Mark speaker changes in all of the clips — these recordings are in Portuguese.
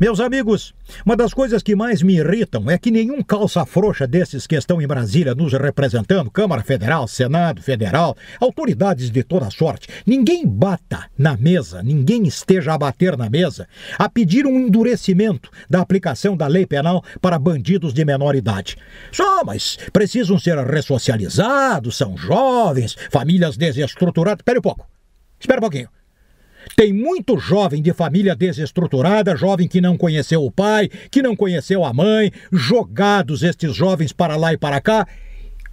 Speaker 1: Meus amigos, uma das coisas que mais me irritam é que nenhum calça frouxa desses que estão em Brasília nos representando, Câmara Federal, Senado Federal, autoridades de toda sorte, ninguém bata na mesa, ninguém esteja a bater na mesa, a pedir um endurecimento da aplicação da lei penal para bandidos de menor idade. Só, mas precisam ser ressocializados, são jovens, famílias desestruturadas. Espera um pouco. Espera um pouquinho. Tem muito jovem de família desestruturada, jovem que não conheceu o pai, que não conheceu a mãe, jogados estes jovens para lá e para cá,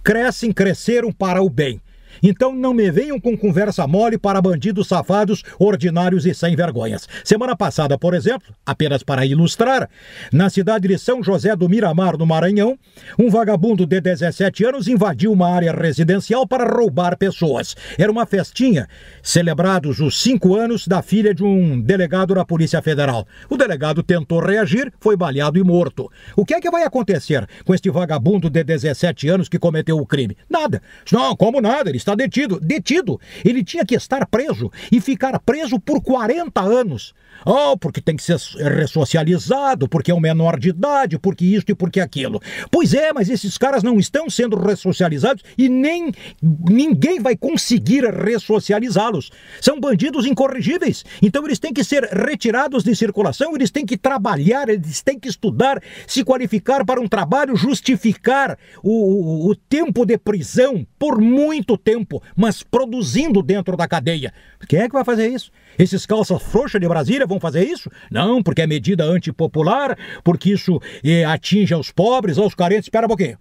Speaker 1: crescem, cresceram para o bem. Então não me venham com conversa mole para bandidos safados, ordinários e sem vergonhas. Semana passada, por exemplo, apenas para ilustrar, na cidade de São José do Miramar, no Maranhão, um vagabundo de 17 anos invadiu uma área residencial para roubar pessoas. Era uma festinha, celebrados os cinco anos da filha de um delegado da Polícia Federal. O delegado tentou reagir, foi baleado e morto. O que é que vai acontecer com este vagabundo de 17 anos que cometeu o crime? Nada. Não, como nada, ele está detido. Detido. Ele tinha que estar preso e ficar preso por 40 anos. Oh, porque tem que ser ressocializado, porque é um menor de idade, porque isto e porque aquilo. Pois é, mas esses caras não estão sendo ressocializados e nem ninguém vai conseguir ressocializá-los. São bandidos incorrigíveis. Então eles têm que ser retirados de circulação, eles têm que trabalhar, eles têm que estudar, se qualificar para um trabalho, justificar o, o, o tempo de prisão por muito tempo, mas produzindo dentro da cadeia. Quem é que vai fazer isso? Esses calças frouxas de Brasília vão fazer isso? Não, porque é medida antipopular, porque isso eh, atinge aos pobres, aos carentes. Espera um pouquinho.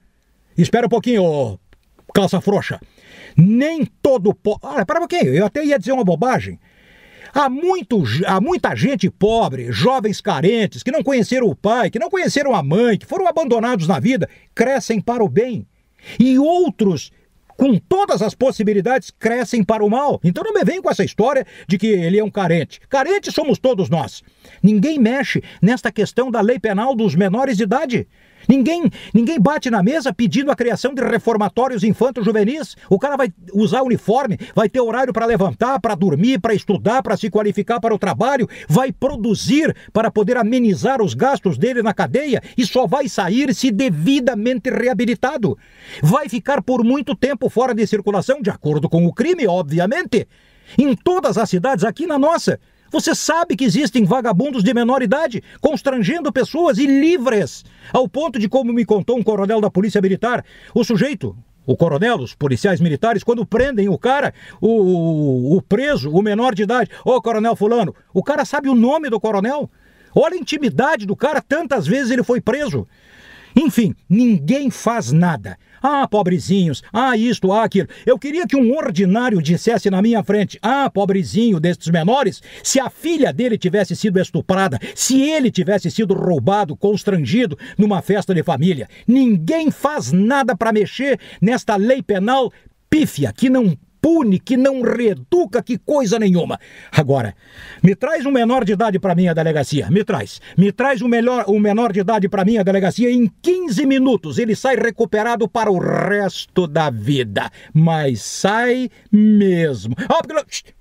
Speaker 1: Espera um pouquinho, ô, calça frouxa. Nem todo pobre. Ah, espera um pouquinho, eu até ia dizer uma bobagem. Há, muito, há muita gente pobre, jovens carentes, que não conheceram o pai, que não conheceram a mãe, que foram abandonados na vida, crescem para o bem. E outros com todas as possibilidades, crescem para o mal. Então não me venha com essa história de que ele é um carente. Carente somos todos nós. Ninguém mexe nesta questão da lei penal dos menores de idade. Ninguém, ninguém bate na mesa pedindo a criação de reformatórios infanto-juvenis. O cara vai usar uniforme, vai ter horário para levantar, para dormir, para estudar, para se qualificar para o trabalho, vai produzir para poder amenizar os gastos dele na cadeia e só vai sair se devidamente reabilitado. Vai ficar por muito tempo fora de circulação, de acordo com o crime, obviamente. Em todas as cidades, aqui na nossa. Você sabe que existem vagabundos de menor idade constrangendo pessoas e livres, ao ponto de, como me contou um coronel da Polícia Militar, o sujeito, o coronel, os policiais militares, quando prendem o cara, o, o, preso, o menor de idade, ô oh, coronel Fulano, o cara sabe o nome do coronel. Olha a intimidade do cara, tantas vezes ele foi preso. Enfim, ninguém faz nada. Ah, pobrezinhos, ah, isto, ah, aquilo. Eu queria que um ordinário dissesse na minha frente: ah, pobrezinho destes menores, se a filha dele tivesse sido estuprada, se ele tivesse sido roubado, constrangido numa festa de família. Ninguém faz nada para mexer nesta lei penal pífia que não pune, que não reeduca, que coisa nenhuma. Agora, me traz um menor de idade para minha delegacia, me traz. Me traz um, melhor, um menor de idade para minha delegacia em 15 minutos. Ele sai recuperado para o resto da vida. Mas sai mesmo. Ah.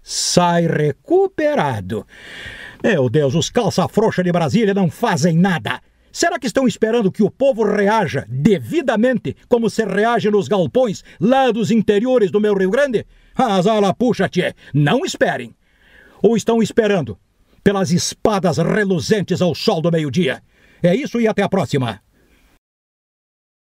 Speaker 1: Sai recuperado. Meu Deus, os calça frouxa de Brasília não fazem nada. Será que estão esperando que o povo reaja devidamente como se reage nos galpões lá dos interiores do meu Rio Grande? Azala, puxa, tchê, não esperem. Ou estão esperando pelas espadas reluzentes ao sol do meio-dia? É isso e até a próxima.